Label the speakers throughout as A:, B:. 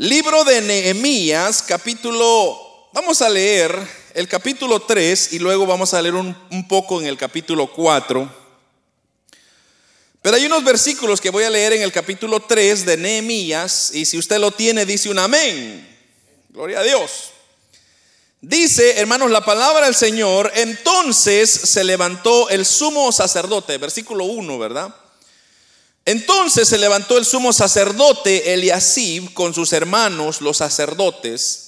A: Libro de Nehemías, capítulo, vamos a leer el capítulo 3 y luego vamos a leer un, poco en el capítulo 4. Pero hay unos versículos que voy a leer en el capítulo 3 de Nehemías y si usted lo tiene dice un amén. Gloria a Dios. Dice, hermanos, la palabra del Señor, entonces se levantó el sumo sacerdote, versículo 1, ¿verdad? Entonces se levantó el sumo sacerdote Eliasib con sus hermanos, los sacerdotes,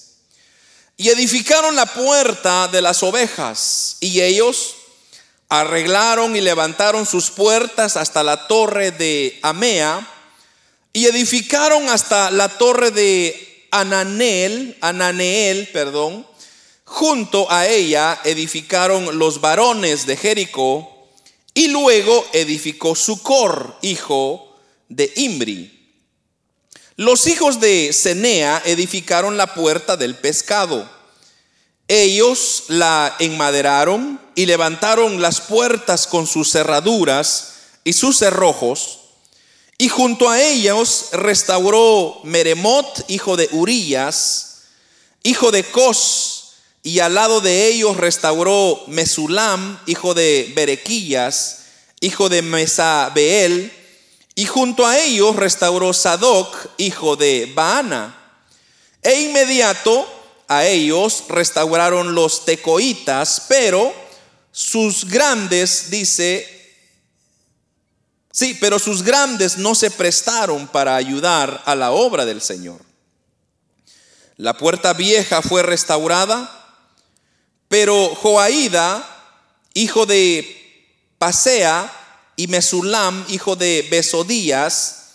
A: y edificaron la puerta de las ovejas, y ellos arreglaron y levantaron sus puertas hasta la torre de Amea, y edificaron hasta la torre de Ananel, Ananeel, perdón, junto a ella edificaron los varones de Jericó, y luego edificó Sucor, hijo de Imri. Los hijos de Senea edificaron la puerta del pescado. Ellos la enmaderaron y levantaron las puertas con sus cerraduras y sus cerrojos. Y junto a ellos restauró Meremot, hijo de Urías, hijo de Cos, y al lado de ellos restauró Mesulam, hijo de Berequillas, hijo de Mesabeel, y junto a ellos restauró Sadoc, hijo de Baana. E inmediato a ellos restauraron los tecoitas, pero sus grandes, dice, sí, pero sus grandes no se prestaron para ayudar a la obra del Señor. La puerta vieja fue restaurada pero Joaída, hijo de Pasea, y Mesulam, hijo de Besodías,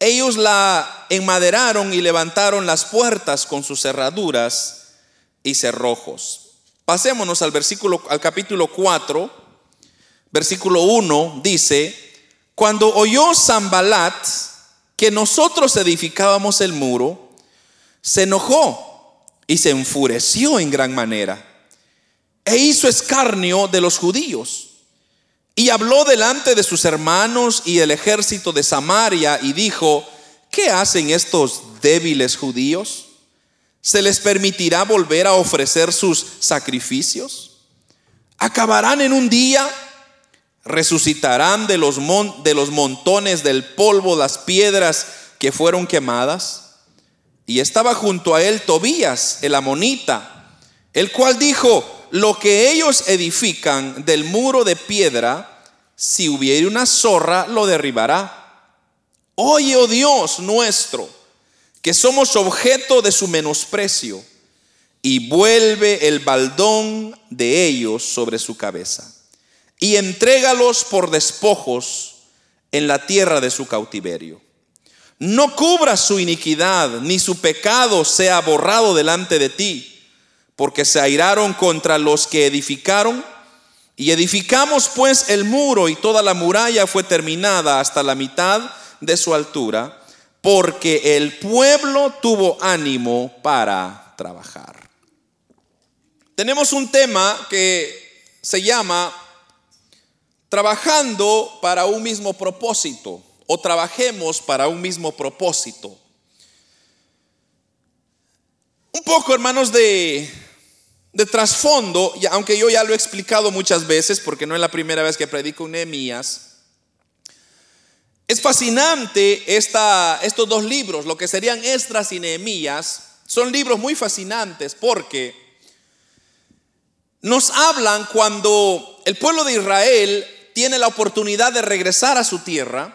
A: ellos la enmaderaron y levantaron las puertas con sus cerraduras y cerrojos. Pasémonos al versículo al capítulo 4, versículo 1 dice, cuando oyó Zambalat que nosotros edificábamos el muro, se enojó y se enfureció en gran manera e hizo escarnio de los judíos. Y habló delante de sus hermanos y el ejército de Samaria y dijo, ¿qué hacen estos débiles judíos? ¿Se les permitirá volver a ofrecer sus sacrificios? ¿Acabarán en un día? ¿Resucitarán de los, montones del polvo las piedras que fueron quemadas? Y estaba junto a él Tobías, el amonita, el cual dijo, lo que ellos edifican del muro de piedra, si hubiere una zorra, lo derribará. Oye, oh Dios nuestro, que somos objeto de su menosprecio, y vuelve el baldón de ellos sobre su cabeza, y entrégalos por despojos en la tierra de su cautiverio. No cubra su iniquidad, ni su pecado sea borrado delante de ti porque se airaron contra los que edificaron. Y edificamos pues el muro y toda la muralla fue terminada hasta la mitad de su altura, porque el pueblo tuvo ánimo para trabajar. Tenemos un tema que se llama trabajando para un mismo propósito o trabajemos para un mismo propósito. Un poco, hermanos, de de trasfondo, aunque yo ya lo he explicado muchas veces, porque no es la primera vez que predico en Nehemías, es fascinante esta, estos dos libros, lo que serían Estras y Nehemías, son libros muy fascinantes porque nos hablan cuando el pueblo de Israel tiene la oportunidad de regresar a su tierra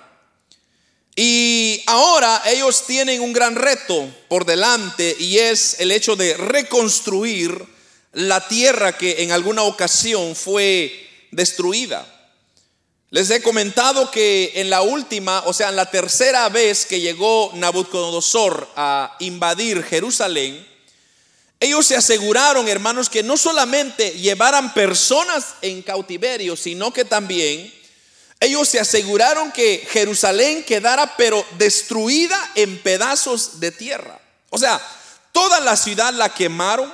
A: y ahora ellos tienen un gran reto por delante y es el hecho de reconstruir la tierra que en alguna ocasión fue destruida. Les he comentado que en la última, o sea, en la tercera vez que llegó Nabucodonosor a invadir Jerusalén, ellos se aseguraron, hermanos, que no solamente llevaran personas en cautiverio, sino que también ellos se aseguraron que Jerusalén quedara pero destruida en pedazos de tierra. O sea, toda la ciudad la quemaron,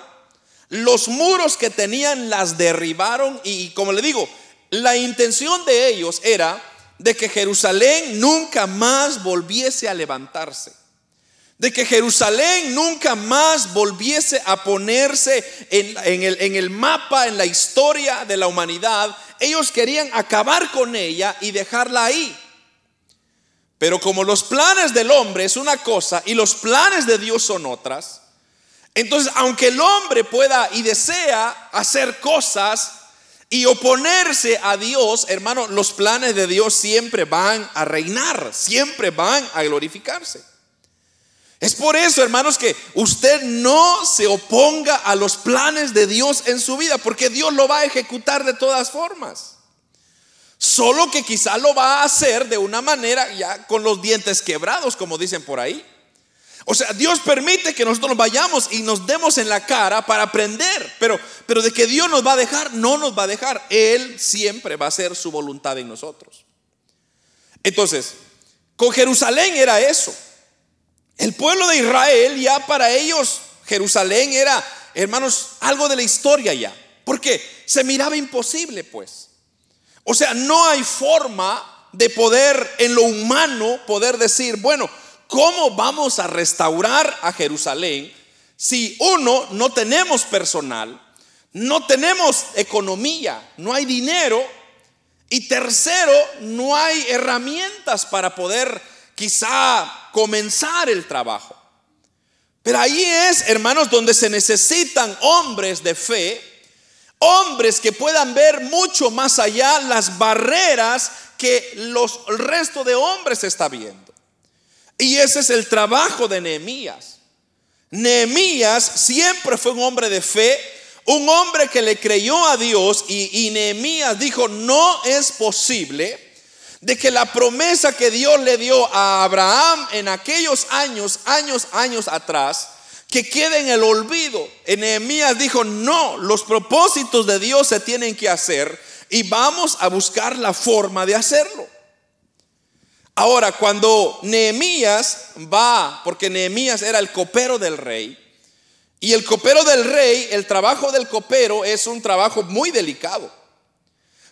A: los muros que tenían las derribaron y como le digo, la intención de ellos era de que Jerusalén nunca más volviese a levantarse. de que Jerusalén nunca más volviese a ponerse en, el, el, mapa, en la historia de la humanidad. Ellos querían acabar con ella y dejarla ahí. Pero como los planes del hombre es una cosa y los planes de Dios son otras, entonces aunque el hombre pueda y desea hacer cosas y oponerse a Dios, hermano, los planes de Dios siempre van a reinar, siempre van a glorificarse. Es por eso, hermanos, que usted no se oponga a los planes de Dios en su vida, porque Dios lo va a ejecutar de todas formas. Solo que quizá lo va a hacer de una manera ya con los dientes quebrados, como dicen por ahí. O sea, Dios permite que nosotros vayamos y nos demos en la cara para aprender, pero, pero de que Dios nos va a dejar, no nos va a dejar. Él siempre va a hacer su voluntad en nosotros. Entonces, con Jerusalén era eso. El pueblo de Israel ya para ellos Jerusalén era, hermanos, algo de la historia ya. Porque se miraba imposible, pues. O sea, no hay forma de poder en lo humano poder decir, bueno, ¿cómo vamos a restaurar a Jerusalén si uno no tenemos personal, no tenemos economía, no hay dinero y tercero, no hay herramientas para poder quizá comenzar el trabajo. Pero ahí es, hermanos, donde se necesitan hombres de fe, hombres que puedan ver mucho más allá las barreras que los, el resto de hombres está viendo. Y ese es el trabajo de Nehemías. Nehemías siempre fue un hombre de fe, un hombre que le creyó a Dios y, Nehemías dijo, no es posible de que la promesa que Dios le dio a Abraham en aquellos años, años, años atrás, que quede en el olvido. Nehemías dijo, no, los propósitos de Dios se tienen que hacer y vamos a buscar la forma de hacerlo. Ahora, cuando Nehemías va, porque Nehemías era el copero del rey, y el copero del rey, el trabajo del copero es un trabajo muy delicado.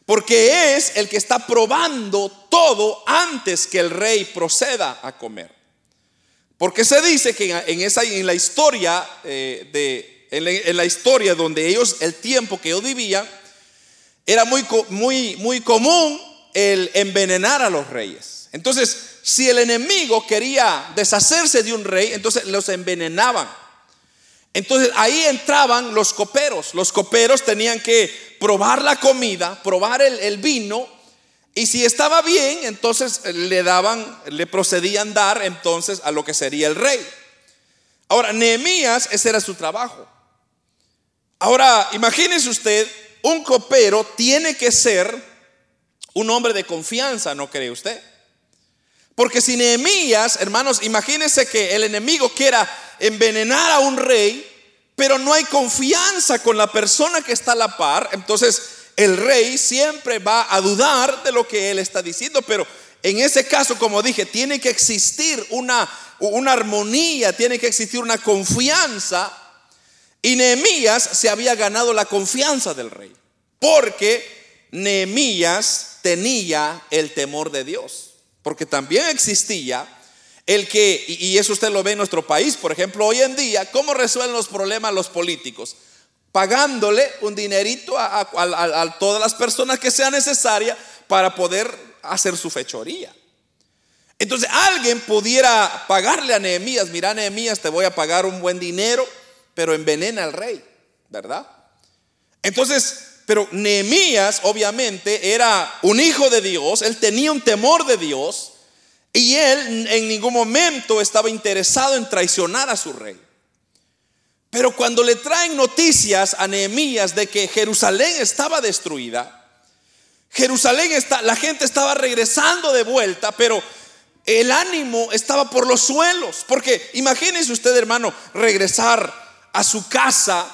A: Porque es el que está probando todo antes que el rey proceda a comer. Porque se dice que en, esa, en la historia eh, de, en la, historia donde ellos, el tiempo que ellos vivían, era muy, muy, muy común el envenenar a los reyes. Entonces, si el enemigo quería deshacerse de un rey, entonces los envenenaban. Entonces ahí entraban los coperos. Los coperos tenían que probar la comida, probar el, vino, y si estaba bien, entonces le daban, le procedían dar entonces a lo que sería el rey. Ahora, Nehemías, ese era su trabajo. Ahora, imagínese usted, un copero tiene que ser un hombre de confianza, ¿no cree usted? Porque si Nehemías, hermanos, imagínense que el enemigo quiera envenenar a un rey, pero no hay confianza con la persona que está a la par, entonces el rey siempre va a dudar de lo que él está diciendo, pero en ese caso, como dije, tiene que existir una, una armonía, tiene que existir una confianza. Y Nehemías se había ganado la confianza del rey, porque Nehemías tenía el temor de Dios. Porque también existía el que, y eso usted lo ve en nuestro país, por ejemplo, hoy en día, ¿cómo resuelven los problemas los políticos? Pagándole un dinerito a, todas las personas que sea necesaria para poder hacer su fechoría. Entonces alguien pudiera pagarle a Nehemías, mira Nehemías, te voy a pagar un buen dinero, pero envenena al rey, ¿verdad? Entonces, pero Nehemías obviamente era un hijo de Dios, él tenía un temor de Dios y él en ningún momento estaba interesado en traicionar a su rey. Pero cuando le traen noticias a Nehemías de que Jerusalén estaba destruida, Jerusalén está, la gente estaba regresando de vuelta, pero el ánimo estaba por los suelos, porque imagínese usted, hermano, regresar a su casa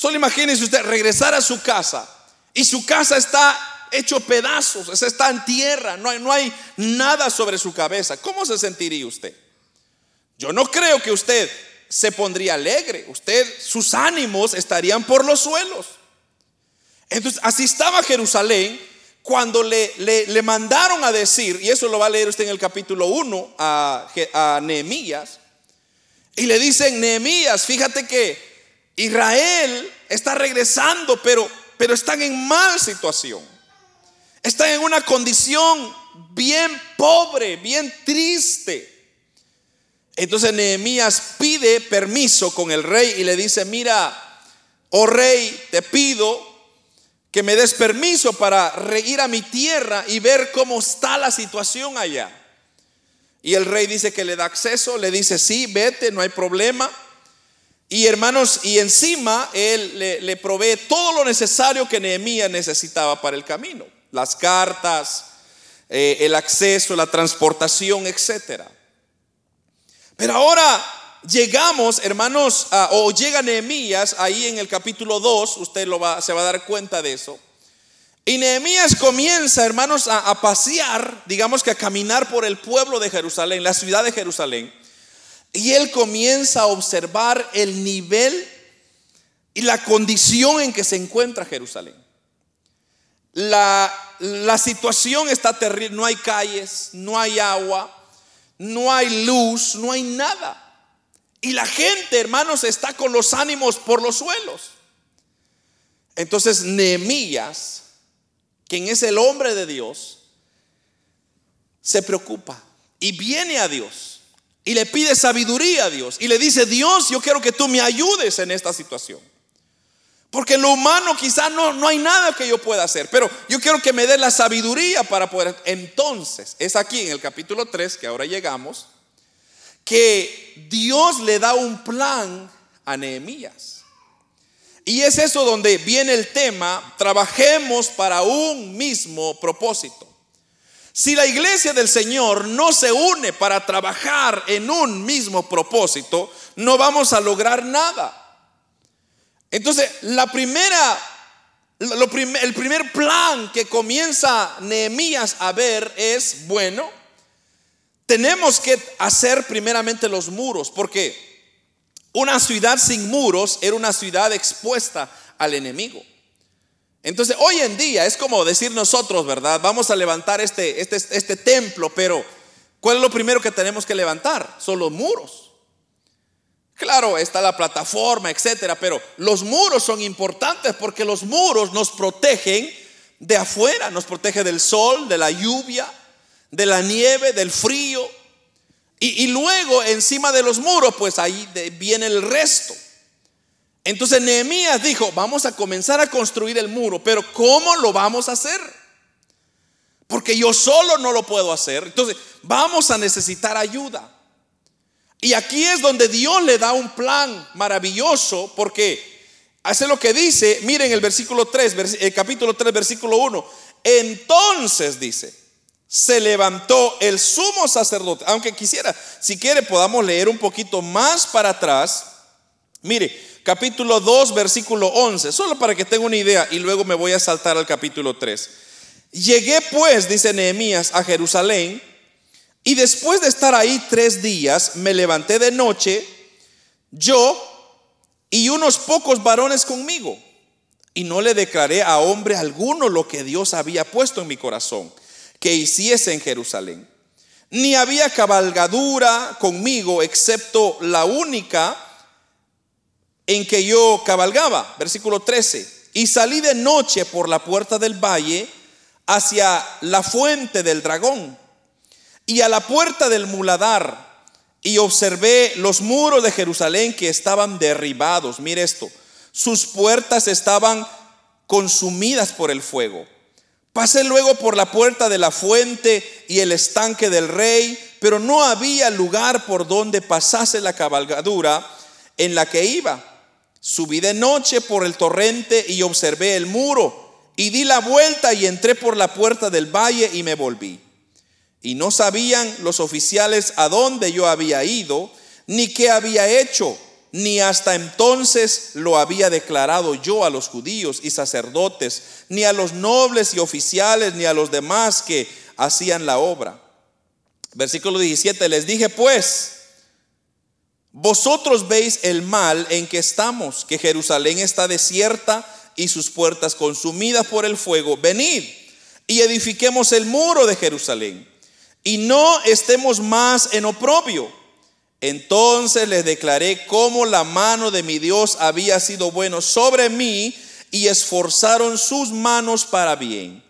A: Solo imagínese usted regresar a su casa y su casa está hecho pedazos, está en tierra, no hay, nada sobre su cabeza. ¿Cómo se sentiría usted? Yo no creo que usted se pondría alegre, usted, sus ánimos estarían por los suelos. Entonces, así estaba Jerusalén cuando le, le, mandaron a decir, y eso lo va a leer usted en el capítulo 1 a, a Nehemías, Y le dicen, Nehemías, fíjate que Israel está regresando, pero, pero están en mal situación. Están en una condición bien pobre, bien triste. Entonces Nehemías pide permiso con el rey y le dice, mira, oh rey, te pido que me des permiso para ir a mi tierra y ver cómo está la situación allá. Y el rey dice que le da acceso, le dice, sí, vete, no hay problema. Y hermanos, y encima él le, provee todo lo necesario que Nehemías necesitaba para el camino. Las cartas, eh, el acceso, la transportación, etc. Pero ahora llegamos, hermanos, o llega Nehemías ahí en el capítulo 2, usted lo va, se va a dar cuenta de eso. Y Nehemías comienza, hermanos, a, pasear, digamos que a caminar por el pueblo de Jerusalén, la ciudad de Jerusalén. Y él comienza a observar el nivel y la condición en que se encuentra Jerusalén. La, situación está terrible, no hay calles, no hay agua, no hay luz, no hay nada. Y la gente, hermanos, está con los ánimos por los suelos. Entonces Nehemías quien es el hombre de Dios, se preocupa y viene a Dios y le pide sabiduría a Dios y le dice, Dios, yo quiero que tú me ayudes en esta situación. Porque en lo humano quizás no, no hay nada que yo pueda hacer, pero yo quiero que me dé la sabiduría para poder. Entonces, es aquí en el capítulo 3, que ahora llegamos, que Dios le da un plan a Nehemías. Y es eso donde viene el tema, trabajemos para un mismo propósito. Si la iglesia del Señor no se une para trabajar en un mismo propósito, no vamos a lograr nada. Entonces, el primer plan que comienza Nehemías a ver es, bueno, tenemos que hacer primeramente los muros, porque una ciudad sin muros era una ciudad expuesta al enemigo. Entonces, hoy en día es como decir nosotros, ¿verdad? Vamos a levantar este, este, este templo, pero ¿cuál es lo primero que tenemos que levantar? Son los muros. Claro, está la plataforma, etcétera, pero los muros son importantes porque los muros nos protegen de afuera, nos protege del sol, de la lluvia, de la nieve, del frío. Y, luego encima de los muros, pues ahí viene el resto. Entonces Nehemías dijo, vamos a comenzar a construir el muro, pero ¿cómo lo vamos a hacer? Porque yo solo no lo puedo hacer. Entonces vamos a necesitar ayuda. Y aquí es donde Dios le da un plan maravilloso porque hace lo que dice, miren el versículo 3, el capítulo 3, versículo 1. Entonces dice, se levantó el sumo sacerdote. Aunque quisiera, si quiere, podamos leer un poquito más para atrás. Mire, capítulo 2, versículo 11, solo para que tenga una idea y luego me voy a saltar al capítulo 3. Llegué pues, dice Nehemías, a Jerusalén y después de estar ahí tres días, me levanté de noche, yo y unos pocos varones conmigo, y no le declaré a hombre alguno lo que Dios había puesto en mi corazón que hiciese en Jerusalén. Ni había cabalgadura conmigo, excepto la única en que yo cabalgaba. Versículo 13. Y salí de noche por la puerta del valle hacia la fuente del dragón y a la puerta del muladar y observé los muros de Jerusalén que estaban derribados. Mire esto, sus puertas estaban consumidas por el fuego Pasé luego por la puerta de la fuente y el estanque del rey, pero no había lugar por donde pasase la cabalgadura en la que iba. Subí de noche por el torrente y observé el muro, y di la vuelta y entré por la puerta del valle y me volví. Y no sabían los oficiales a dónde yo había ido, ni qué había hecho ni hasta entonces lo había declarado yo a los judíos y sacerdotes, ni a los nobles y oficiales, ni a los demás que hacían la obra. Versículo 17, les dije pues, vosotros veis el mal en que estamos, que Jerusalén está desierta y sus puertas consumidas por el fuego. Venid y edifiquemos el muro de Jerusalén y no estemos más en oprobio Entonces les declaré cómo la mano de mi Dios había sido bueno sobre mí y esforzaron sus manos para bien.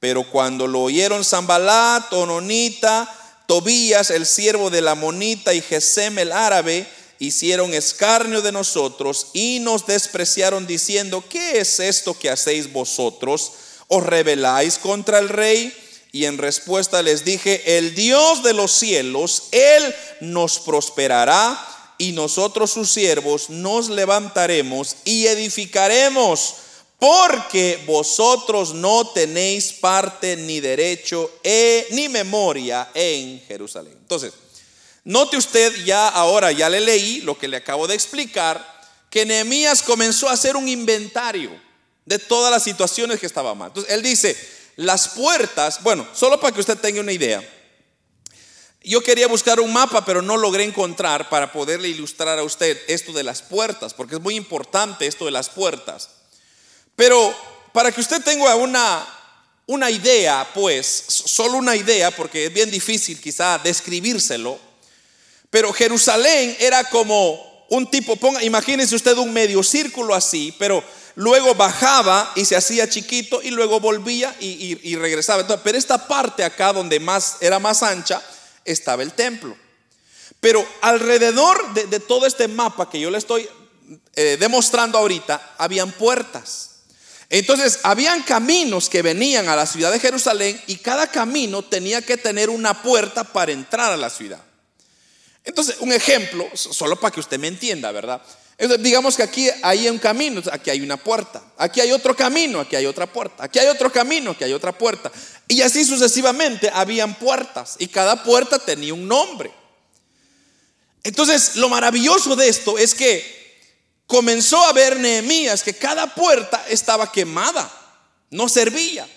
A: Pero cuando lo oyeron Zambalat, Ononita, Tobías, el siervo de la Monita y Gesem el árabe, hicieron escarnio de nosotros y nos despreciaron diciendo, ¿qué es esto que hacéis vosotros? ¿Os rebeláis contra el rey? Y en respuesta les dije, el Dios de los cielos, Él nos prosperará y nosotros sus siervos nos levantaremos y edificaremos, porque vosotros no tenéis parte ni derecho eh, ni memoria en Jerusalén. Entonces, note usted ya ahora, ya le leí lo que le acabo de explicar, que Nehemías comenzó a hacer un inventario de todas las situaciones que estaban mal. Entonces, él dice, las puertas, bueno, solo para que usted tenga una idea, yo quería buscar un mapa, pero no logré encontrar para poderle ilustrar a usted esto de las puertas, porque es muy importante esto de las puertas. Pero para que usted tenga una, una idea, pues, solo una idea, porque es bien difícil quizá describírselo, pero Jerusalén era como un tipo, ponga, imagínese usted un medio círculo así, pero luego bajaba y se hacía chiquito y luego volvía y, regresaba. pero esta parte acá donde más era más ancha, estaba el templo. Pero alrededor de, todo este mapa que yo le estoy eh, demostrando ahorita, habían puertas. Entonces, habían caminos que venían a la ciudad de Jerusalén y cada camino tenía que tener una puerta para entrar a la ciudad. Entonces, un ejemplo, solo para que usted me entienda, ¿verdad? digamos que aquí hay un camino, aquí hay una puerta, aquí hay otro camino, aquí hay otra puerta, aquí hay otro camino, aquí hay otra puerta. Y así sucesivamente habían puertas y cada puerta tenía un nombre. Entonces, lo maravilloso de esto es que comenzó a ver Nehemías que cada puerta estaba quemada, no servía.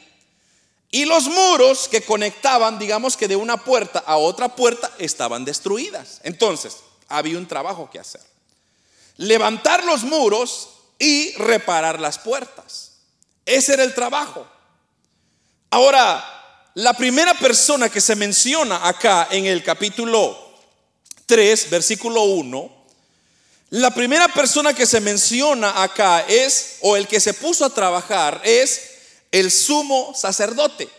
A: Y los muros que conectaban, digamos que de una puerta a otra puerta, estaban destruidas. Entonces, había un trabajo que hacer levantar los muros y reparar las puertas. Ese era el trabajo. Ahora, la primera persona que se menciona acá en el capítulo 3, versículo 1, la primera persona que se menciona acá es, o el que se puso a trabajar, es el sumo sacerdote.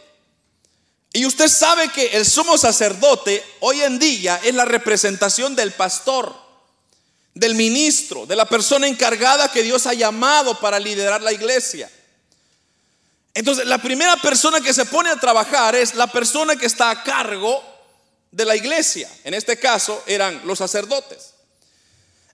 A: Y usted sabe que el sumo sacerdote hoy en día es la representación del pastor del ministro, de la persona encargada que Dios ha llamado para liderar la iglesia. Entonces, la primera persona que se pone a trabajar es la persona que está a cargo de la iglesia. En este caso eran los sacerdotes.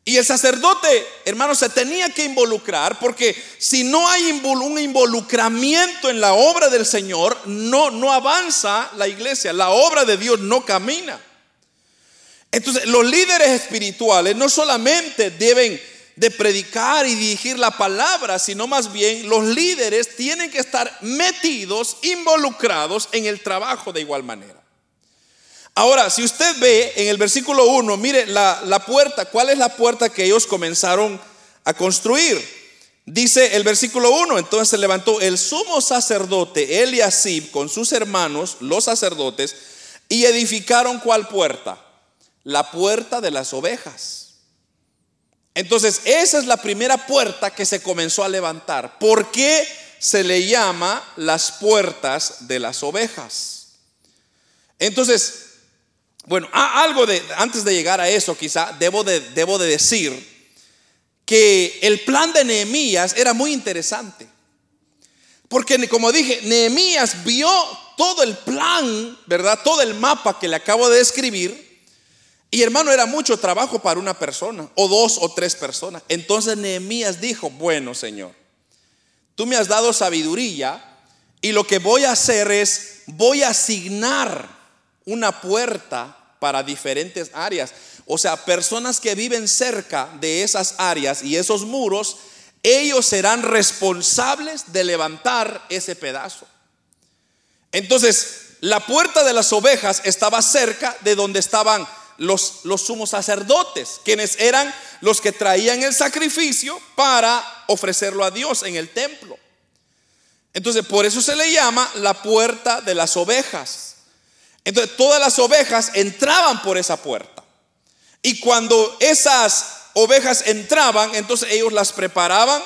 A: Y el sacerdote, hermano, se tenía que involucrar porque si no hay un involucramiento en la obra del Señor, no, no avanza la iglesia, la obra de Dios no camina. Entonces, los líderes espirituales no solamente deben de predicar y dirigir la palabra, sino más bien los líderes tienen que estar metidos, involucrados en el trabajo de igual manera. Ahora, si usted ve en el versículo 1, mire la, la puerta, ¿cuál es la puerta que ellos comenzaron a construir? Dice el versículo 1, entonces se levantó el sumo sacerdote Eliasib con sus hermanos, los sacerdotes, y edificaron cuál puerta? la puerta de las ovejas. Entonces, esa es la primera puerta que se comenzó a levantar. ¿Por qué se le llama las puertas de las ovejas? Entonces, bueno, algo de, antes de llegar a eso, quizá debo de, debo de decir que el plan de Nehemías era muy interesante. Porque como dije, Nehemías vio todo el plan, ¿verdad? Todo el mapa que le acabo de describir y hermano, era mucho trabajo para una persona, o dos o tres personas. Entonces Nehemías dijo, bueno Señor, tú me has dado sabiduría y lo que voy a hacer es, voy a asignar una puerta para diferentes áreas. O sea, personas que viven cerca de esas áreas y esos muros, ellos serán responsables de levantar ese pedazo. Entonces, la puerta de las ovejas estaba cerca de donde estaban los, los sumos sacerdotes, quienes eran los que traían el sacrificio para ofrecerlo a Dios en el templo. Entonces, por eso se le llama la puerta de las ovejas. Entonces, todas las ovejas entraban por esa puerta. Y cuando esas ovejas entraban, entonces ellos las preparaban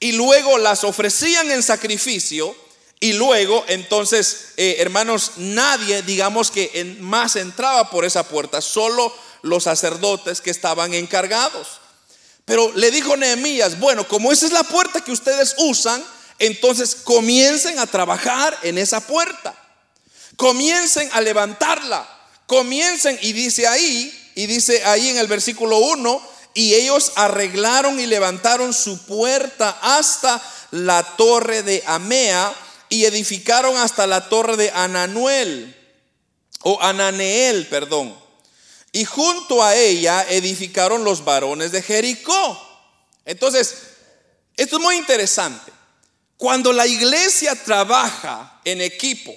A: y luego las ofrecían en sacrificio. Y luego, entonces, eh, hermanos, nadie, digamos que en, más entraba por esa puerta, solo los sacerdotes que estaban encargados. Pero le dijo Nehemías, bueno, como esa es la puerta que ustedes usan, entonces comiencen a trabajar en esa puerta. Comiencen a levantarla. Comiencen, y dice ahí, y dice ahí en el versículo 1, y ellos arreglaron y levantaron su puerta hasta la torre de Amea y edificaron hasta la torre de Ananuel, o Ananeel, perdón. Y junto a ella edificaron los varones de Jericó. Entonces, esto es muy interesante. Cuando la iglesia trabaja en equipo,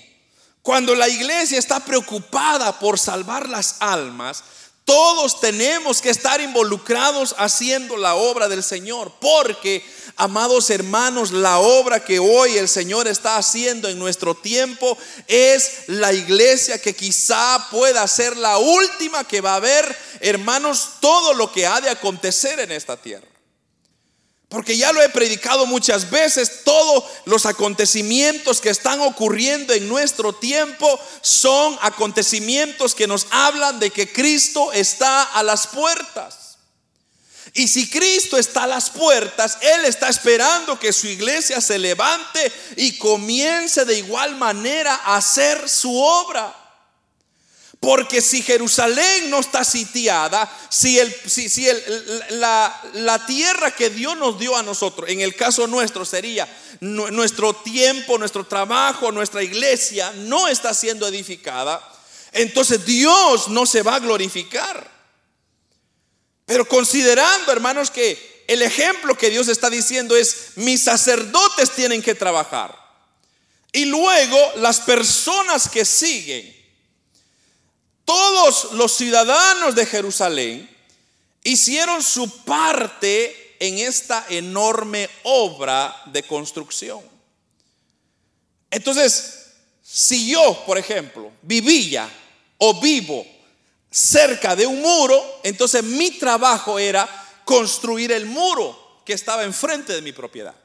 A: cuando la iglesia está preocupada por salvar las almas, todos tenemos que estar involucrados haciendo la obra del Señor, porque, amados hermanos, la obra que hoy el Señor está haciendo en nuestro tiempo es la iglesia que quizá pueda ser la última que va a ver, hermanos, todo lo que ha de acontecer en esta tierra. Porque ya lo he predicado muchas veces, todos los acontecimientos que están ocurriendo en nuestro tiempo son acontecimientos que nos hablan de que Cristo está a las puertas. Y si Cristo está a las puertas, Él está esperando que su iglesia se levante y comience de igual manera a hacer su obra. Porque si Jerusalén no está sitiada, si, el, si, la, la, tierra que Dios nos dio a nosotros, en el caso nuestro sería nuestro tiempo, nuestro trabajo, nuestra iglesia, no está siendo edificada, entonces Dios no se va a glorificar. Pero considerando, hermanos, que el ejemplo que Dios está diciendo es, mis sacerdotes tienen que trabajar. Y luego las personas que siguen todos los ciudadanos de Jerusalén hicieron su parte en esta enorme obra de construcción. Entonces, si yo, por ejemplo, vivía o vivo cerca de un muro, entonces mi trabajo era construir el muro que estaba enfrente de mi propiedad.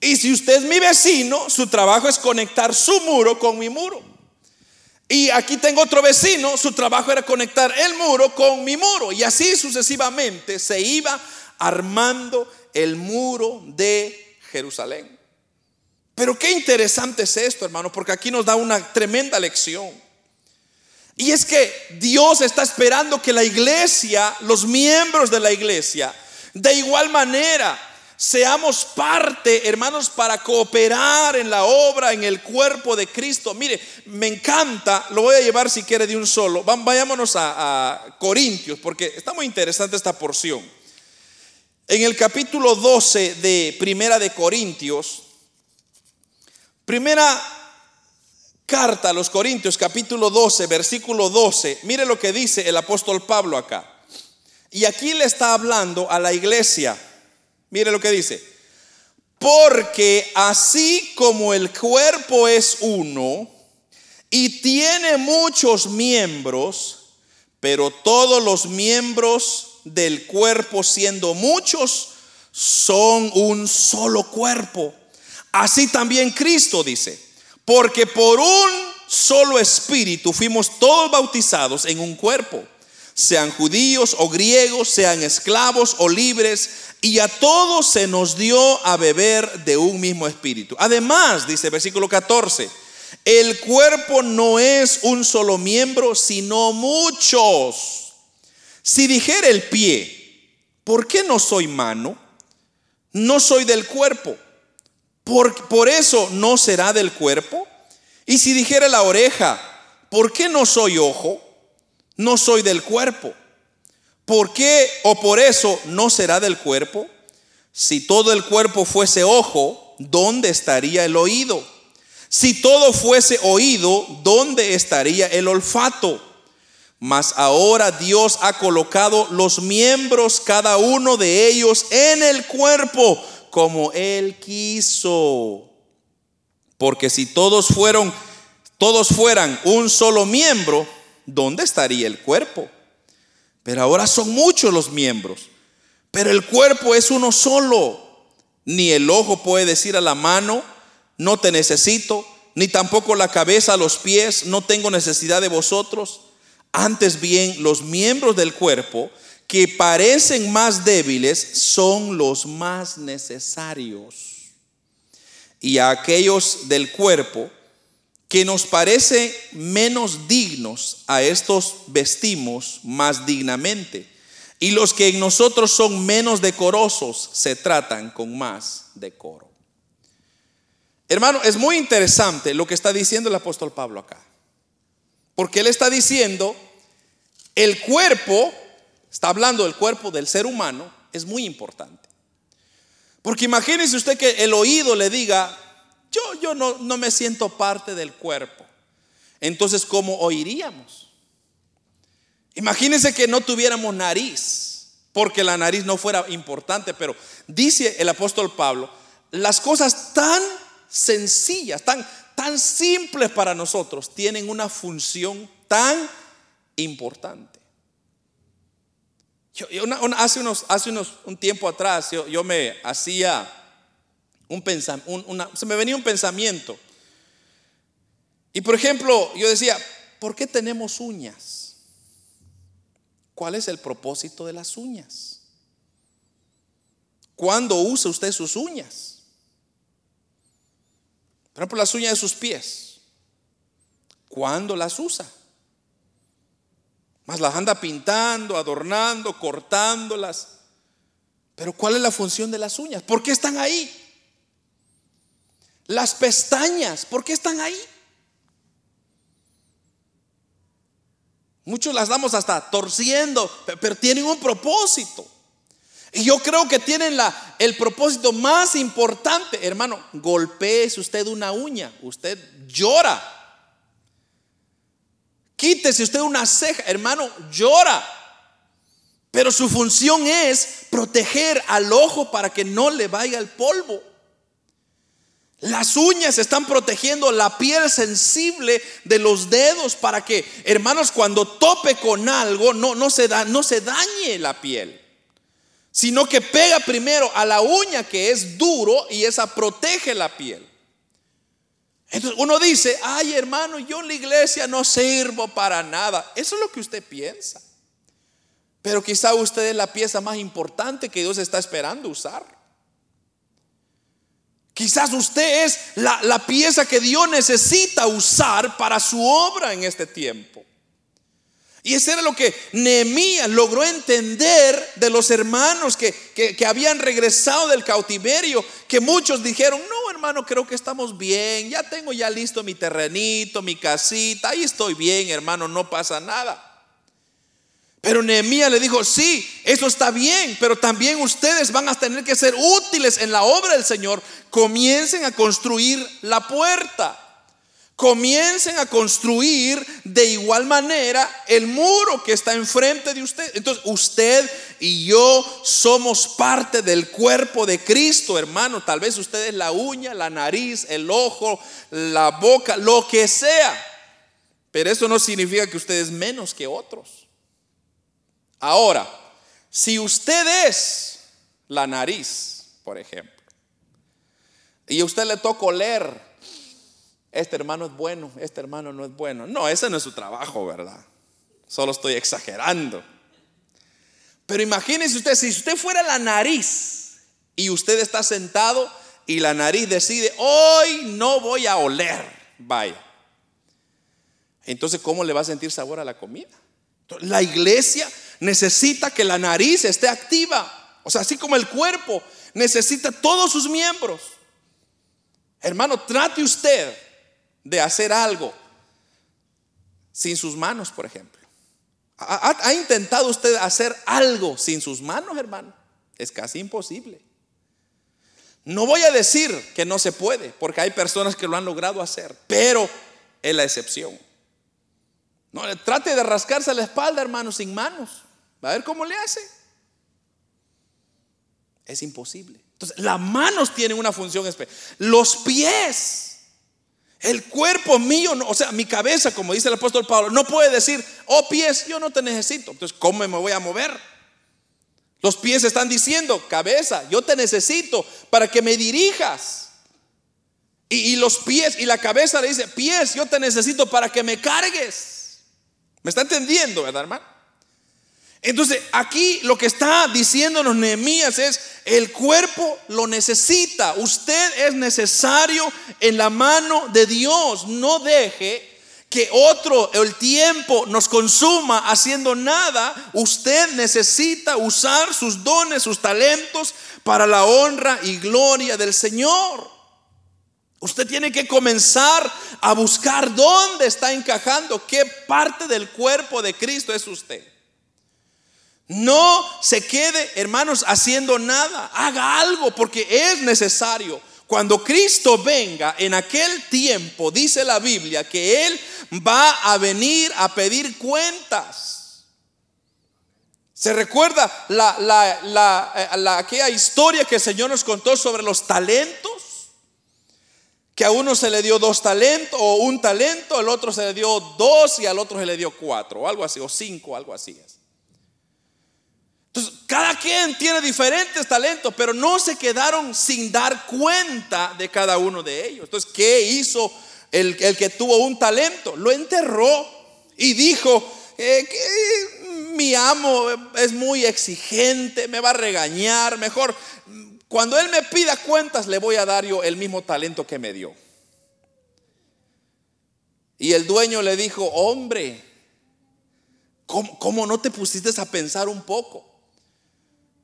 A: Y si usted es mi vecino, su trabajo es conectar su muro con mi muro. Y aquí tengo otro vecino, su trabajo era conectar el muro con mi muro. Y así sucesivamente se iba armando el muro de Jerusalén. Pero qué interesante es esto, hermano, porque aquí nos da una tremenda lección. Y es que Dios está esperando que la iglesia, los miembros de la iglesia, de igual manera Seamos parte, hermanos, para cooperar en la obra, en el cuerpo de Cristo. Mire, me encanta, lo voy a llevar si quiere de un solo. Vayámonos a, a Corintios, porque está muy interesante esta porción. En el capítulo 12 de Primera de Corintios, primera carta a los Corintios, capítulo 12, versículo 12, mire lo que dice el apóstol Pablo acá. Y aquí le está hablando a la iglesia Mire lo que dice. Porque así como el cuerpo es uno y tiene muchos miembros, pero todos los miembros del cuerpo siendo muchos son un solo cuerpo. Así también Cristo dice, porque por un solo espíritu fuimos todos bautizados en un cuerpo sean judíos o griegos, sean esclavos o libres, y a todos se nos dio a beber de un mismo espíritu. Además, dice versículo 14, el cuerpo no es un solo miembro, sino muchos. Si dijera el pie, ¿por qué no soy mano? No soy del cuerpo. ¿Por, por eso no será del cuerpo? Y si dijera la oreja, ¿por qué no soy ojo? no soy del cuerpo. ¿Por qué o por eso no será del cuerpo? Si todo el cuerpo fuese ojo, ¿dónde estaría el oído? Si todo fuese oído, ¿dónde estaría el olfato? Mas ahora Dios ha colocado los miembros, cada uno de ellos, en el cuerpo, como Él quiso. Porque si todos fueron, todos fueran un solo miembro, ¿dónde estaría el cuerpo? Pero ahora son muchos los miembros. Pero el cuerpo es uno solo. Ni el ojo puede decir a la mano, no te necesito, ni tampoco la cabeza a los pies, no tengo necesidad de vosotros. Antes bien, los miembros del cuerpo que parecen más débiles son los más necesarios. Y a aquellos del cuerpo que nos parece menos dignos, a estos vestimos más dignamente. Y los que en nosotros son menos decorosos se tratan con más decoro. Hermano, es muy interesante lo que está diciendo el apóstol Pablo acá. Porque él está diciendo, el cuerpo, está hablando del cuerpo del ser humano, es muy importante. Porque imagínese usted que el oído le diga, yo, yo no, no me siento parte del cuerpo. Entonces, ¿cómo oiríamos? Imagínense que no tuviéramos nariz, porque la nariz no fuera importante, pero dice el apóstol Pablo, las cosas tan sencillas, tan, tan simples para nosotros, tienen una función tan importante. Hace unos, hace unos, un tiempo atrás, yo, yo me hacía un pensamiento, se me venía un pensamiento. Y por ejemplo, yo decía, ¿por qué tenemos uñas? ¿Cuál es el propósito de las uñas? ¿Cuándo usa usted sus uñas? Por ejemplo, las uñas de sus pies. ¿Cuándo las usa? Más las anda pintando, adornando, cortándolas. Pero ¿cuál es la función de las uñas? ¿Por qué están ahí? Las pestañas, ¿por qué están ahí? Muchos las damos hasta torciendo, pero tienen un propósito. Y yo creo que tienen la, el propósito más importante. Hermano, golpees usted una uña, usted llora. Quítese usted una ceja, hermano, llora. Pero su función es proteger al ojo para que no le vaya el polvo. Las uñas están protegiendo la piel sensible de los dedos para que, hermanos, cuando tope con algo no, no, se, da, no se dañe la piel, sino que pega primero a la uña que es duro y esa protege la piel. Entonces uno dice, ay hermano, yo en la iglesia no sirvo para nada. Eso es lo que usted piensa. Pero quizá usted es la pieza más importante que Dios está esperando usar. Quizás usted es la, pieza que Dios necesita usar para su obra en este tiempo. Y eso era lo que Nehemías logró entender de los hermanos que, que, habían regresado del cautiverio, que muchos dijeron, no hermano, creo que estamos bien, ya tengo ya listo mi terrenito, mi casita, ahí estoy bien hermano, no pasa nada. Pero Nehemías le dijo, sí, eso está bien, pero también ustedes van a tener que ser útiles en la obra del Señor. Comiencen a construir la puerta. Comiencen a construir de igual manera el muro que está enfrente de usted. Entonces, usted y yo somos parte del cuerpo de Cristo, hermano. Tal vez usted es la uña, la nariz, el ojo, la boca, lo que sea. Pero eso no significa que usted es menos que otros. Ahora, si usted es la nariz, por ejemplo, y a usted le toca oler, este hermano es bueno, este hermano no es bueno. No, ese no es su trabajo, ¿verdad? Solo estoy exagerando. Pero imagínese usted, si usted fuera la nariz y usted está sentado y la nariz decide, hoy no voy a oler, vaya. Entonces, ¿cómo le va a sentir sabor a la comida? La iglesia necesita que la nariz esté activa. O sea, así como el cuerpo necesita todos sus miembros. Hermano, trate usted de hacer algo sin sus manos, por ejemplo. ¿Ha, intentado usted hacer algo sin sus manos, hermano? Es casi imposible. No voy a decir que no se puede, porque hay personas que lo han logrado hacer, pero es la excepción. No, trate de rascarse la espalda, hermano, sin manos. A ver cómo le hace. Es imposible. Entonces, las manos tienen una función especial. Los pies. El cuerpo mío, o sea, mi cabeza, como dice el apóstol Pablo, no puede decir, oh pies, yo no te necesito. Entonces, ¿cómo me voy a mover? Los pies están diciendo, cabeza, yo te necesito para que me dirijas. Y, los pies y la cabeza le dice, pies, yo te necesito para que me cargues. ¿Me está entendiendo, verdad, hermano? Entonces, aquí lo que está diciéndonos Nehemías es, el cuerpo lo necesita. Usted es necesario en la mano de Dios. No deje que otro, el tiempo, nos consuma haciendo nada. Usted necesita usar sus dones, sus talentos para la honra y gloria del Señor. Usted tiene que comenzar a buscar dónde está encajando, qué parte del cuerpo de Cristo es usted. No se quede, hermanos, haciendo nada. Haga algo porque es necesario. Cuando Cristo venga en aquel tiempo, dice la Biblia, que Él va a venir a pedir cuentas. ¿Se recuerda la, la, eh, aquella historia que el Señor nos contó sobre los talentos? Que a uno se le dio dos talentos o un talento, al otro se le dio dos y al otro se le dio cuatro o algo así, o cinco, algo así es. Cada quien tiene diferentes talentos, pero no se quedaron sin dar cuenta de cada uno de ellos. Entonces, ¿qué hizo el, que tuvo un talento? Lo enterró y dijo, eh, que mi amo es muy exigente, me va a regañar, mejor cuando él me pida cuentas le voy a dar yo el mismo talento que me dio. Y el dueño le dijo, hombre, ¿cómo, cómo no te pusiste a pensar un poco?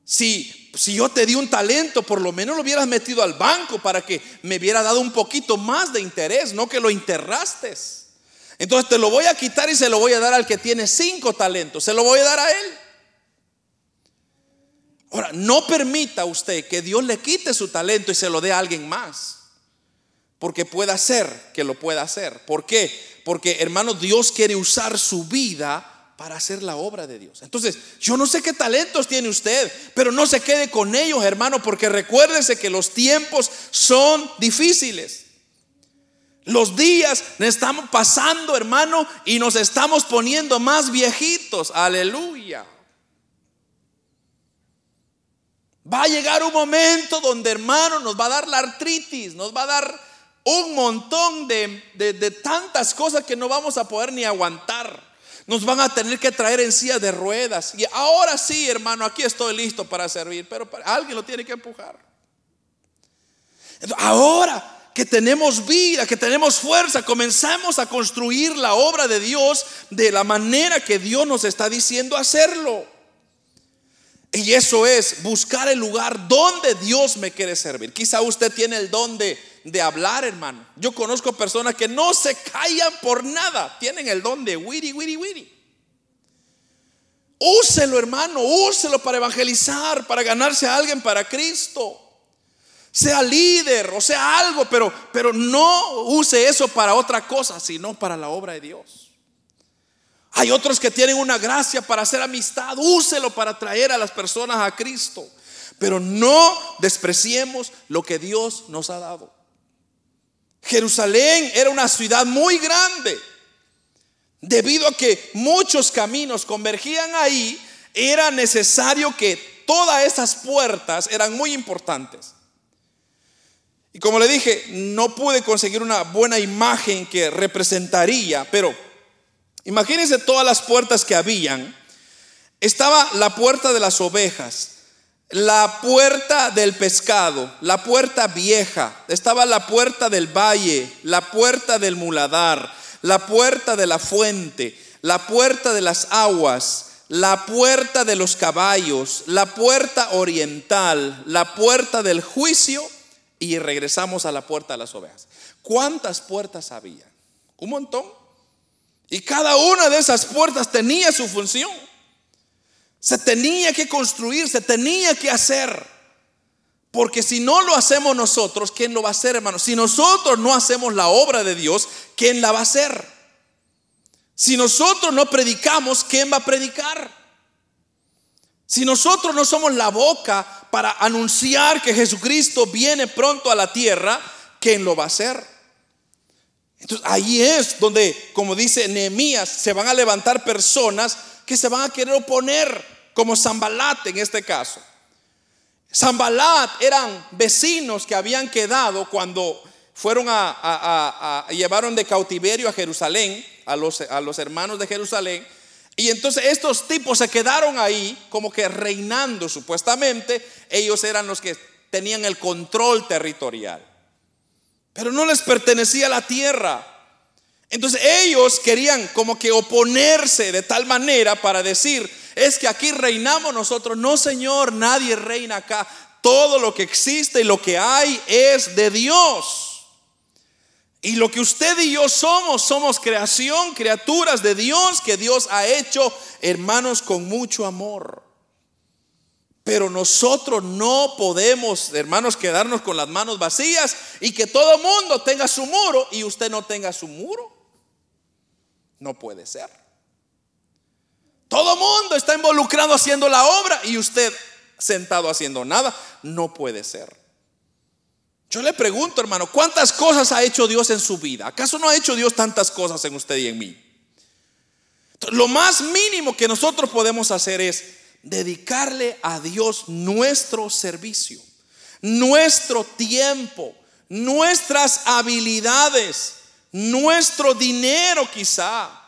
A: Si, si yo te di un talento, por lo menos lo hubieras metido al banco para que me hubiera dado un poquito más de interés, no que lo enterraste. Entonces te lo voy a quitar y se lo voy a dar al que tiene cinco talentos. Se lo voy a dar a él. Ahora, no permita usted que Dios le quite su talento y se lo dé a alguien más. Porque puede ser que lo pueda hacer. ¿Por qué? Porque, hermano, Dios quiere usar su vida para hacer la obra de Dios. Entonces, yo no sé qué talentos tiene usted, pero no se quede con ellos, hermano, porque recuérdese que los tiempos son difíciles. Los días estamos pasando, hermano, y nos estamos poniendo más viejitos. Aleluya. Va a llegar un momento donde, hermano, nos va a dar la artritis, nos va a dar un montón de, de tantas cosas que no vamos a poder ni aguantar. Nos van a tener que traer en silla de ruedas. Y ahora sí, hermano, aquí estoy listo para servir, pero alguien lo tiene que empujar. Ahora que tenemos vida, que tenemos fuerza, comenzamos a construir la obra de Dios de la manera que Dios nos está diciendo hacerlo. Y eso es buscar el lugar donde Dios me quiere servir. Quizá usted tiene el don de de hablar, hermano. Yo conozco personas que no se callan por nada. Tienen el don de wiri, wiri, wiri. Úselo, hermano, úselo para evangelizar, para ganarse a alguien para Cristo. Sea líder o sea algo, pero, pero no use eso para otra cosa, sino para la obra de Dios. Hay otros que tienen una gracia para hacer amistad, úselo para traer a las personas a Cristo. Pero no despreciemos lo que Dios nos ha dado. Jerusalén era una ciudad muy grande. Debido a que muchos caminos convergían ahí, era necesario que todas esas puertas eran muy importantes. Y como le dije, no pude conseguir una buena imagen que representaría, pero imagínense todas las puertas que habían. Estaba la puerta de las ovejas, la puerta del pescado, la puerta vieja, estaba la puerta del valle, la puerta del muladar, la puerta de la fuente, la puerta de las aguas, la puerta de los caballos, la puerta oriental, la puerta del juicio y regresamos a la puerta de las ovejas. ¿Cuántas puertas había? Un montón. Y cada una de esas puertas tenía su función. Se tenía que construir, se tenía que hacer. Porque si no lo hacemos nosotros, ¿quién lo va a hacer, hermano? Si nosotros no hacemos la obra de Dios, ¿quién la va a hacer? Si nosotros no predicamos, ¿quién va a predicar? Si nosotros no somos la boca para anunciar que Jesucristo viene pronto a la tierra, ¿quién lo va a hacer? Entonces ahí es donde, como dice Nehemías, se van a levantar personas que se van a querer oponer, como Zambalat en este caso. Zambalat eran vecinos que habían quedado cuando fueron a, llevaron de cautiverio a Jerusalén, a a los hermanos de Jerusalén. Y entonces estos tipos se quedaron ahí como que reinando supuestamente. Ellos eran los que tenían el control territorial. Pero no les pertenecía la tierra. Entonces ellos querían como que oponerse de tal manera para decir, es que aquí reinamos nosotros. No, Señor, nadie reina acá. Todo lo que existe y lo que hay es de Dios. Y lo que usted y yo somos, somos creación, criaturas de Dios que Dios ha hecho, hermanos, con mucho amor. Pero nosotros no podemos, hermanos, quedarnos con las manos vacías y que todo mundo tenga su muro y usted no tenga su muro. No puede ser. Todo mundo está involucrado haciendo la obra y usted sentado haciendo nada. No puede ser. Yo le pregunto, hermano, ¿cuántas cosas ha hecho Dios en su vida? ¿Acaso no ha hecho Dios tantas cosas en usted y en mí? Lo más mínimo que nosotros podemos hacer es dedicarle a Dios nuestro servicio, nuestro tiempo, nuestras habilidades, nuestro dinero quizá.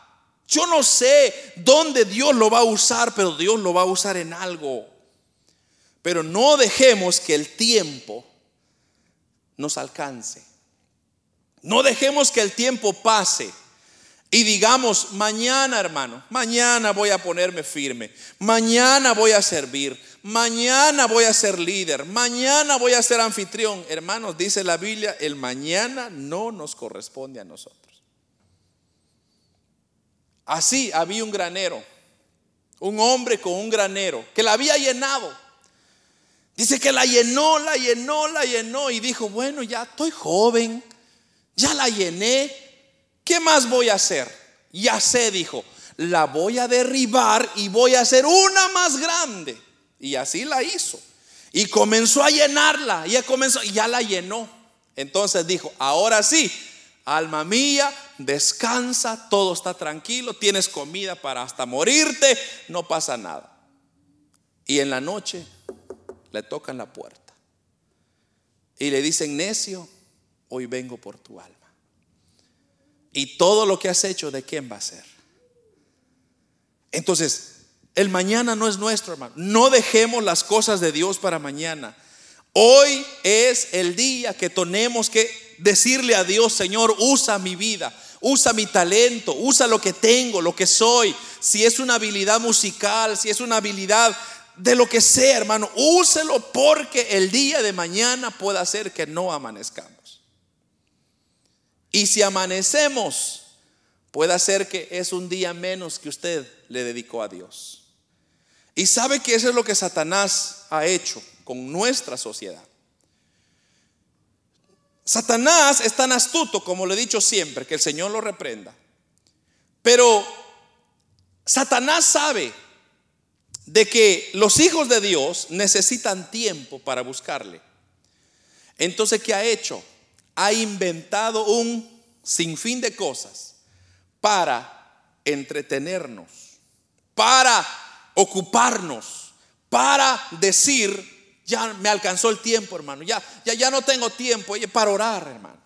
A: Yo no sé dónde Dios lo va a usar, pero Dios lo va a usar en algo. Pero no dejemos que el tiempo nos alcance. No dejemos que el tiempo pase y digamos, mañana hermano, mañana voy a ponerme firme, mañana voy a servir, mañana voy a ser líder, mañana voy a ser anfitrión. Hermanos, dice la Biblia, el mañana no nos corresponde a nosotros. Así había un granero, un hombre con un granero que la había llenado. Dice que la llenó, la llenó, la llenó y dijo, bueno, ya estoy joven, ya la llené, ¿qué más voy a hacer? Ya sé, dijo, la voy a derribar y voy a hacer una más grande. Y así la hizo. Y comenzó a llenarla, ya comenzó, ya la llenó. Entonces dijo, ahora sí, alma mía, descansa, todo está tranquilo, tienes comida para hasta morirte, no pasa nada. Y en la noche le tocan la puerta y le dicen, necio, hoy vengo por tu alma. Y todo lo que has hecho, ¿de quién va a ser? Entonces, el mañana no es nuestro, hermano. No dejemos las cosas de Dios para mañana. Hoy es el día que tenemos que decirle a Dios, Señor, usa mi vida, usa mi talento, usa lo que tengo, lo que soy. Si es una habilidad musical, si es una habilidad de lo que sea, hermano, úselo porque el día de mañana puede hacer que no amanezcamos. Y si amanecemos, puede hacer que es un día menos que usted le dedicó a Dios. Y sabe que eso es lo que Satanás ha hecho con nuestra sociedad. Satanás es tan astuto, como lo he dicho siempre, que el Señor lo reprenda. Pero Satanás sabe de que los hijos de Dios necesitan tiempo para buscarle. Entonces, ¿qué ha hecho? Ha inventado un sinfín de cosas para entretenernos, para ocuparnos, para decir ya me alcanzó el tiempo, hermano. Ya, ya, ya no tengo tiempo para orar, hermano.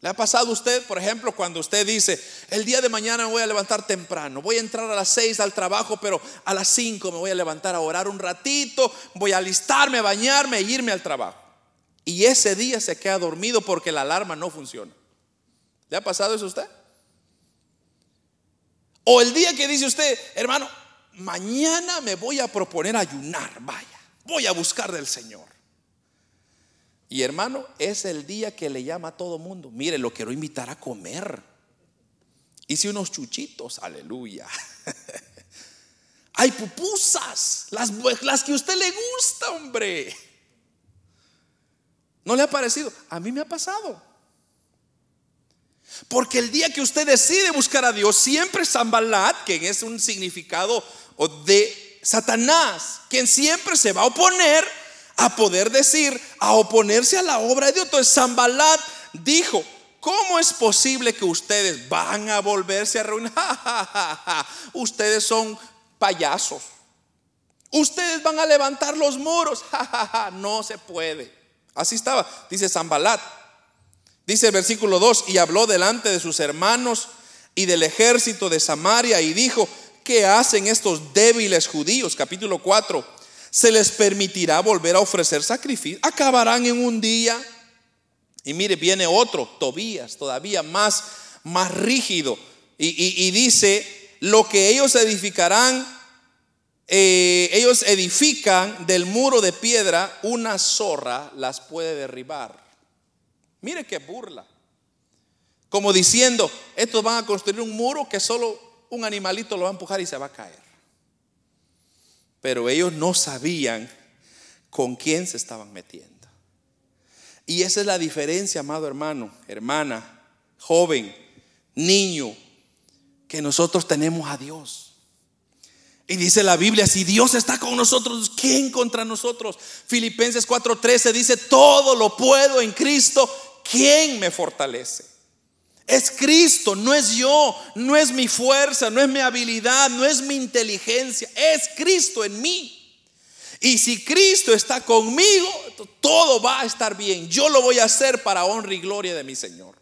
A: ¿Le ha pasado a usted, por ejemplo, cuando usted dice, el día de mañana me voy a levantar temprano, voy a entrar a las seis al trabajo, pero a las cinco me voy a levantar a orar un ratito, voy a alistarme, a bañarme e irme al trabajo? Y ese día se queda dormido porque la alarma no funciona. ¿Le ha pasado eso a usted? O el día que dice usted, hermano, mañana me voy a proponer ayunar, vaya. Voy a buscar del Señor. Y hermano, es el día que le llama a todo mundo. Mire, lo quiero invitar a comer. Hice unos chuchitos, aleluya. Hay pupusas, las, las que a usted le gusta, hombre. ¿No le ha parecido? A mí me ha pasado. Porque el día que usted decide buscar a Dios, siempre Zambalat, que es un significado de Satanás, quien siempre se va a oponer a poder decir, a oponerse a la obra de Dios. Entonces Zambalat dijo, ¿Cómo es posible que ustedes van a volverse a reunir? ustedes son payasos. Ustedes van a levantar los muros. no se puede. Así estaba, dice Zambalat. Dice el versículo 2, y habló delante de sus hermanos y del ejército de Samaria y dijo, ¿qué hacen estos débiles judíos? Capítulo 4, ¿se les permitirá volver a ofrecer sacrificio? ¿Acabarán en un día? Y mire, viene otro, Tobías, todavía más, más rígido. Y, dice, lo que ellos edificarán, eh, ellos edifican del muro de piedra, una zorra las puede derribar. Mire qué burla. Como diciendo, estos van a construir un muro que solo un animalito lo va a empujar y se va a caer. Pero ellos no sabían con quién se estaban metiendo. Y esa es la diferencia, amado hermano, hermana, joven, niño, que nosotros tenemos a Dios. Y dice la Biblia, si Dios está con nosotros, ¿quién contra nosotros? Filipenses 4:13 dice, todo lo puedo en Cristo, ¿quién me fortalece? Es Cristo, no es yo, no es mi fuerza, no es mi habilidad, no es mi inteligencia, es Cristo en mí. Y si Cristo está conmigo, todo va a estar bien. Yo lo voy a hacer para honra y gloria de mi Señor.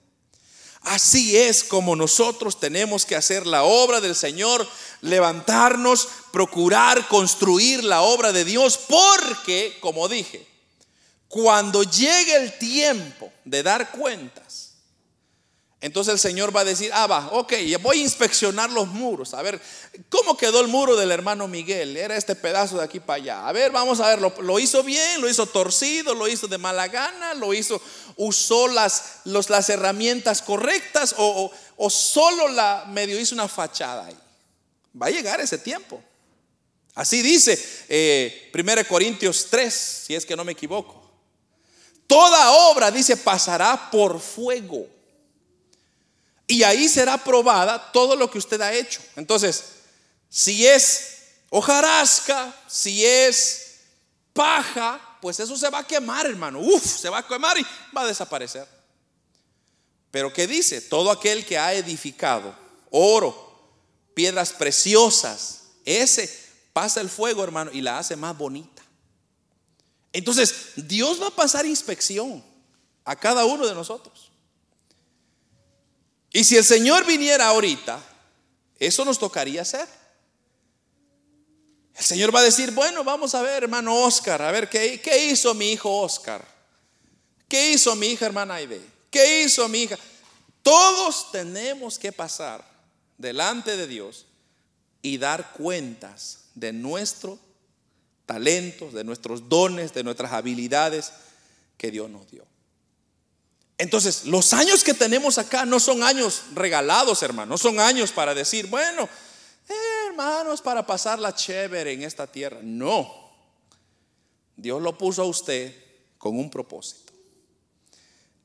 A: Así es como nosotros tenemos que hacer la obra del Señor, levantarnos, procurar construir la obra de Dios, porque, como dije, cuando llegue el tiempo de dar cuentas, entonces el Señor va a decir, ah, va, ok, voy a inspeccionar los muros. A ver, ¿cómo quedó el muro del hermano Miguel? Era este pedazo de aquí para allá. A ver, vamos a ver, ¿lo, hizo bien? ¿Lo hizo torcido? ¿Lo hizo de mala gana? ¿Lo hizo, usó las, las herramientas correctas? ¿O, o, solo la medio hizo una fachada ahí? Va a llegar ese tiempo. Así dice eh, 1 Corintios 3, si es que no me equivoco. Toda obra, dice, pasará por fuego. Y ahí será probada todo lo que usted ha hecho. Entonces, si es hojarasca, si es paja, pues eso se va a quemar, hermano. Uf, se va a quemar y va a desaparecer. Pero ¿qué dice? Todo aquel que ha edificado oro, piedras preciosas, ese pasa el fuego, hermano, y la hace más bonita. Entonces, Dios va a pasar inspección a cada uno de nosotros. Y si el Señor viniera ahorita, eso nos tocaría hacer. El Señor va a decir, bueno, vamos a ver, hermano Oscar, a ver, ¿qué, hizo mi hijo Oscar? ¿Qué hizo mi hija hermana Aide? ¿Qué hizo mi hija? Todos tenemos que pasar delante de Dios y dar cuentas de nuestros talentos, de nuestros dones, de nuestras habilidades que Dios nos dio. Entonces, los años que tenemos acá no son años regalados, hermano, no son años para decir, bueno, eh, hermanos, para pasar la chévere en esta tierra. No, Dios lo puso a usted con un propósito.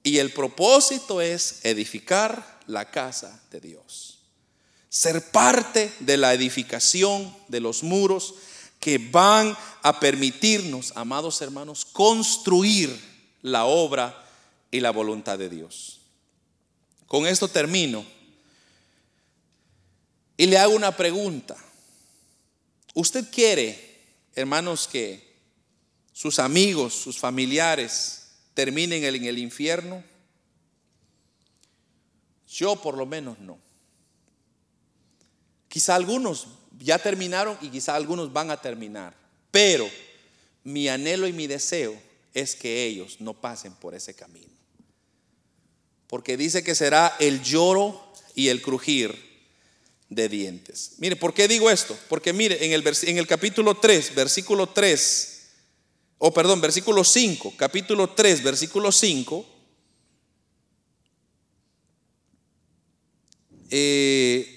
A: Y el propósito es edificar la casa de Dios. Ser parte de la edificación de los muros que van a permitirnos, amados hermanos, construir la obra y la voluntad de Dios. Con esto termino y le hago una pregunta. ¿Usted quiere, hermanos, que sus amigos, sus familiares terminen en el infierno? Yo por lo menos no. Quizá algunos ya terminaron y quizá algunos van a terminar. Pero mi anhelo y mi deseo es que ellos no pasen por ese camino porque dice que será el lloro y el crujir de dientes. Mire, ¿por qué digo esto? Porque mire, en el, en el capítulo 3, versículo 3, o perdón, versículo 5, capítulo 3, versículo 5, eh,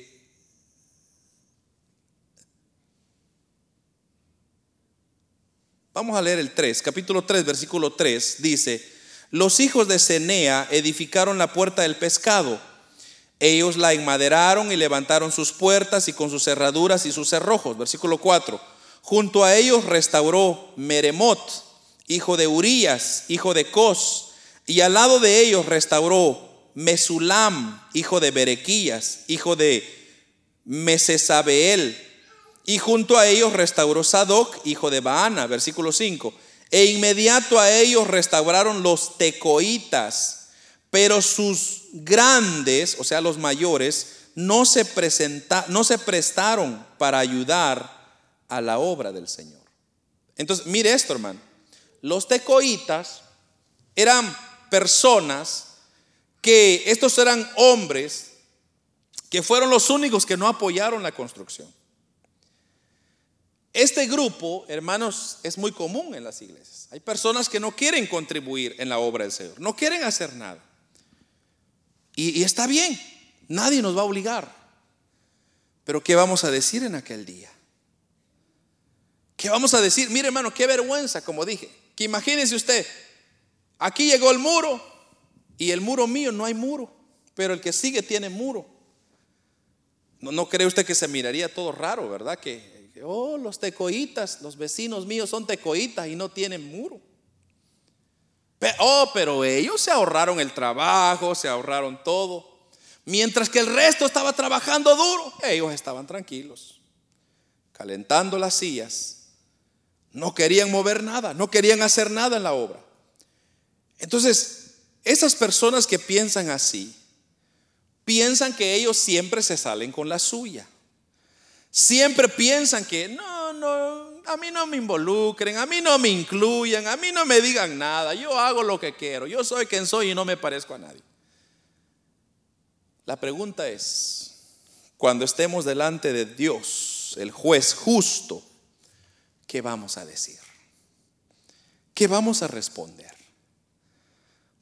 A: Vamos a leer el 3, capítulo 3, versículo 3, dice, los hijos de Cenea edificaron la puerta del pescado. Ellos la enmaderaron y levantaron sus puertas y con sus cerraduras y sus cerrojos. Versículo 4. Junto a ellos restauró Meremot, hijo de Urías, hijo de Cos, y al lado de ellos restauró Mesulam, hijo de Berequías, hijo de Mesesabeel. Y junto a ellos restauró Sadoc, hijo de Baana, versículo 5. E inmediato a ellos restauraron los tecoitas, pero sus grandes, o sea, los mayores, no se, presenta, no se prestaron para ayudar a la obra del Señor. Entonces, mire esto, hermano. Los tecoitas eran personas que estos eran hombres que fueron los únicos que no apoyaron la construcción. Este grupo, hermanos, es muy común en las iglesias. Hay personas que no quieren contribuir en la obra del Señor, no quieren hacer nada. Y, está bien, nadie nos va a obligar. Pero ¿qué vamos a decir en aquel día? ¿Qué vamos a decir? Mire, hermano, qué vergüenza, como dije. Que imagínese usted, aquí llegó el muro y el muro mío no hay muro, pero el que sigue tiene muro. No, no cree usted que se miraría todo raro, ¿verdad? Que, oh, los tecoitas, los vecinos míos son tecoitas y no tienen muro. oh, pero ellos se ahorraron el trabajo, se ahorraron todo. Mientras que el resto estaba trabajando duro, ellos estaban tranquilos, calentando las sillas no querían mover nada, no querían hacer nada en la obra. Entonces, esas personas que piensan así, piensan que ellos siempre se salen con la suya. Siempre piensan que no, no, a mí no me involucren, a mí no me incluyan, a mí no me digan nada, yo hago lo que quiero, yo soy quien soy y no me parezco a nadie. La pregunta es, cuando estemos delante de Dios, el juez justo, ¿qué vamos a decir? ¿Qué vamos a responder?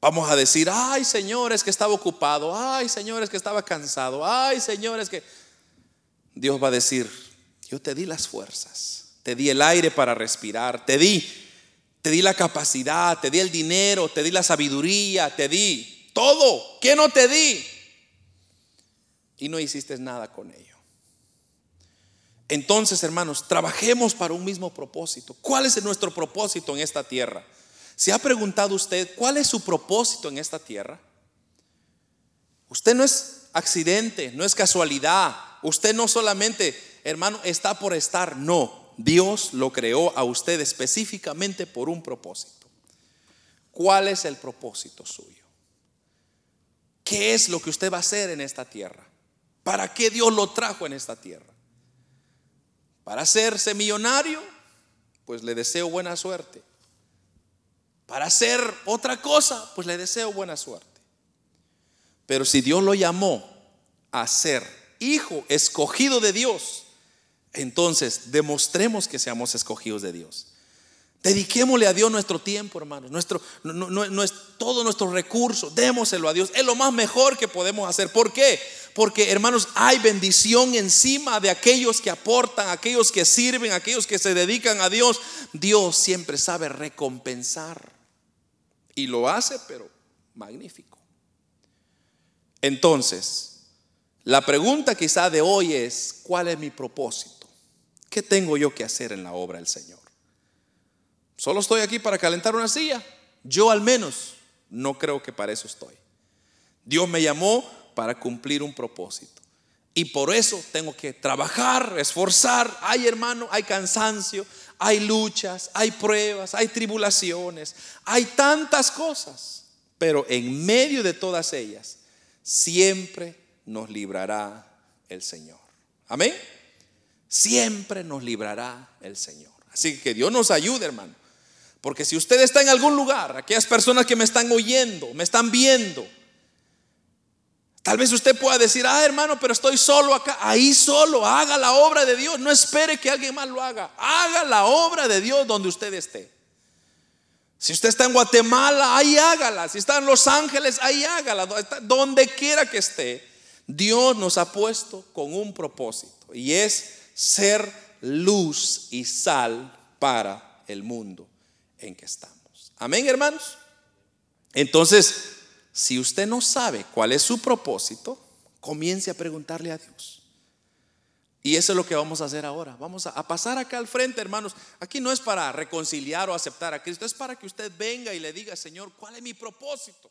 A: Vamos a decir, ay señores que estaba ocupado, ay señores que estaba cansado, ay señores que... Dios va a decir, yo te di las fuerzas, te di el aire para respirar, te di, te di la capacidad, te di el dinero, te di la sabiduría, te di todo. ¿Qué no te di? Y no hiciste nada con ello. Entonces, hermanos, trabajemos para un mismo propósito. ¿Cuál es nuestro propósito en esta tierra? ¿Se ha preguntado usted cuál es su propósito en esta tierra? Usted no es accidente, no es casualidad. Usted no solamente, hermano, está por estar. No, Dios lo creó a usted específicamente por un propósito. ¿Cuál es el propósito suyo? ¿Qué es lo que usted va a hacer en esta tierra? ¿Para qué Dios lo trajo en esta tierra? Para hacerse millonario, pues le deseo buena suerte. Para hacer otra cosa, pues le deseo buena suerte. Pero si Dios lo llamó a ser hijo escogido de Dios, entonces demostremos que seamos escogidos de Dios. Dediquémosle a Dios nuestro tiempo, hermanos, nuestro, no, es todo nuestro recurso, démoselo a Dios. Es lo más mejor que podemos hacer. ¿Por qué? Porque, hermanos, hay bendición encima de aquellos que aportan, aquellos que sirven, aquellos que se dedican a Dios. Dios siempre sabe recompensar. Y lo hace, pero magnífico. Entonces, la pregunta quizá de hoy es, ¿cuál es mi propósito? ¿Qué tengo yo que hacer en la obra del Señor? Solo estoy aquí para calentar una silla. Yo al menos no creo que para eso estoy. Dios me llamó para cumplir un propósito. Y por eso tengo que trabajar, esforzar. Hay hermano, hay cansancio, hay luchas, hay pruebas, hay tribulaciones, hay tantas cosas. Pero en medio de todas ellas, siempre nos librará el Señor. Amén. Siempre nos librará el Señor. Así que Dios nos ayude, hermano. Porque si usted está en algún lugar, aquellas personas que me están oyendo, me están viendo, tal vez usted pueda decir, ah, hermano, pero estoy solo acá. Ahí solo, haga la obra de Dios. No espere que alguien más lo haga. Haga la obra de Dios donde usted esté. Si usted está en Guatemala, ahí hágala. Si está en Los Ángeles, ahí hágala. Donde quiera que esté, Dios nos ha puesto con un propósito y es ser luz y sal para el mundo en que estamos. Amén, hermanos. Entonces, si usted no sabe cuál es su propósito, comience a preguntarle a Dios. Y eso es lo que vamos a hacer ahora. Vamos a, pasar acá al frente, hermanos. Aquí no es para reconciliar o aceptar a Cristo, es para que usted venga y le diga, Señor, ¿cuál es mi propósito?